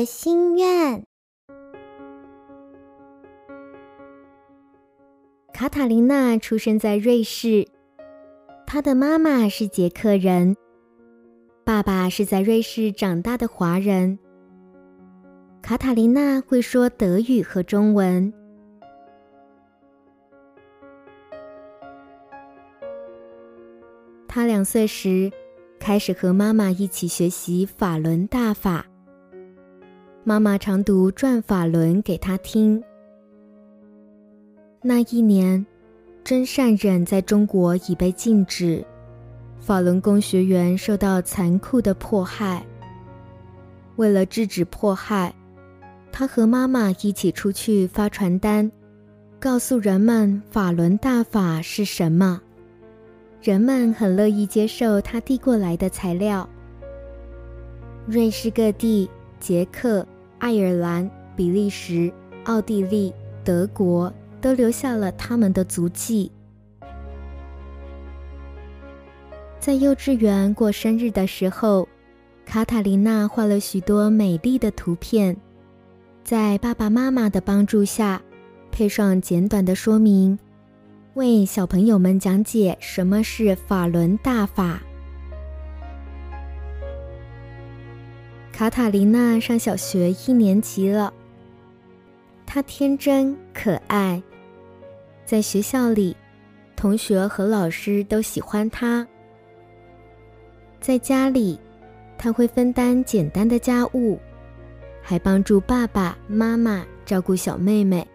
的心愿。卡塔琳娜出生在瑞士，她的妈妈是捷克人，爸爸是在瑞士长大的华人。卡塔琳娜会说德语和中文。她两岁时开始和妈妈一起学习法轮大法，妈妈常读转法轮给她听。那一年，真善忍在中国已被禁止，法轮功学员受到残酷的迫害。为了制止迫害，他和妈妈一起出去发传单，告诉人们法轮大法是什么。人们很乐意接受他递过来的材料。瑞士各地、捷克、爱尔兰、比利时、奥地利、德国。都留下了他们的足迹。在幼稚园过生日的时候，卡塔琳娜画了许多美丽的图片，在爸爸妈妈的帮助下，配上简短的说明，为小朋友们讲解什么是法轮大法。卡塔琳娜上小学一年级了，她天真可爱。在学校里，同学和老师都喜欢她。在家里，他会分担简单的家务，还帮助爸爸妈妈照顾小妹妹。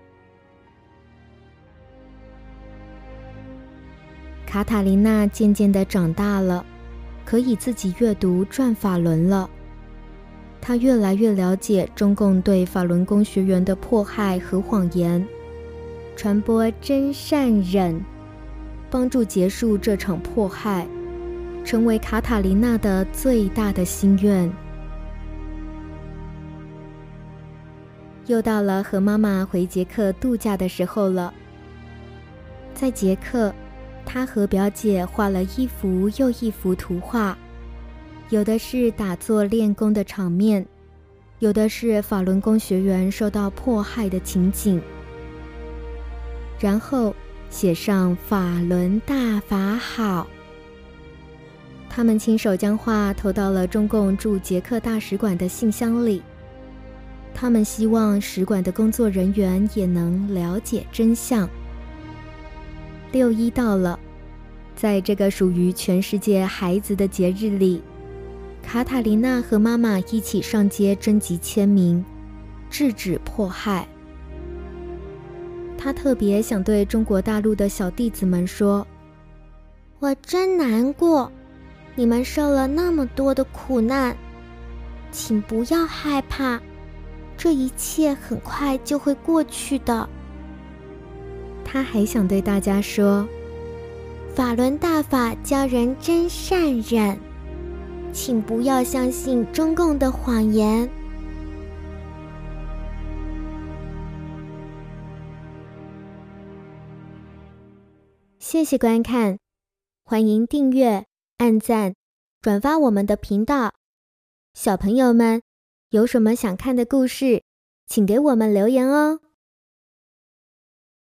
卡塔琳娜渐渐的长大了，可以自己阅读转法轮了。她越来越了解中共对法轮功学员的迫害和谎言。传播真善忍，帮助结束这场迫害，成为卡塔琳娜的最大的心愿。又到了和妈妈回捷克度假的时候了。在捷克，她和表姐画了一幅又一幅图画，有的是打坐练功的场面，有的是法轮功学员受到迫害的情景。然后写上“法轮大法好”。他们亲手将画投到了中共驻捷克大使馆的信箱里。他们希望使馆的工作人员也能了解真相。六一到了，在这个属于全世界孩子的节日里，卡塔琳娜和妈妈一起上街征集签名，制止迫害。他特别想对中国大陆的小弟子们说：“我真难过，你们受了那么多的苦难，请不要害怕，这一切很快就会过去的。”他还想对大家说：“法轮大法教人真善忍，请不要相信中共的谎言。”谢谢观看，欢迎订阅、按赞、转发我们的频道。小朋友们，有什么想看的故事，请给我们留言哦。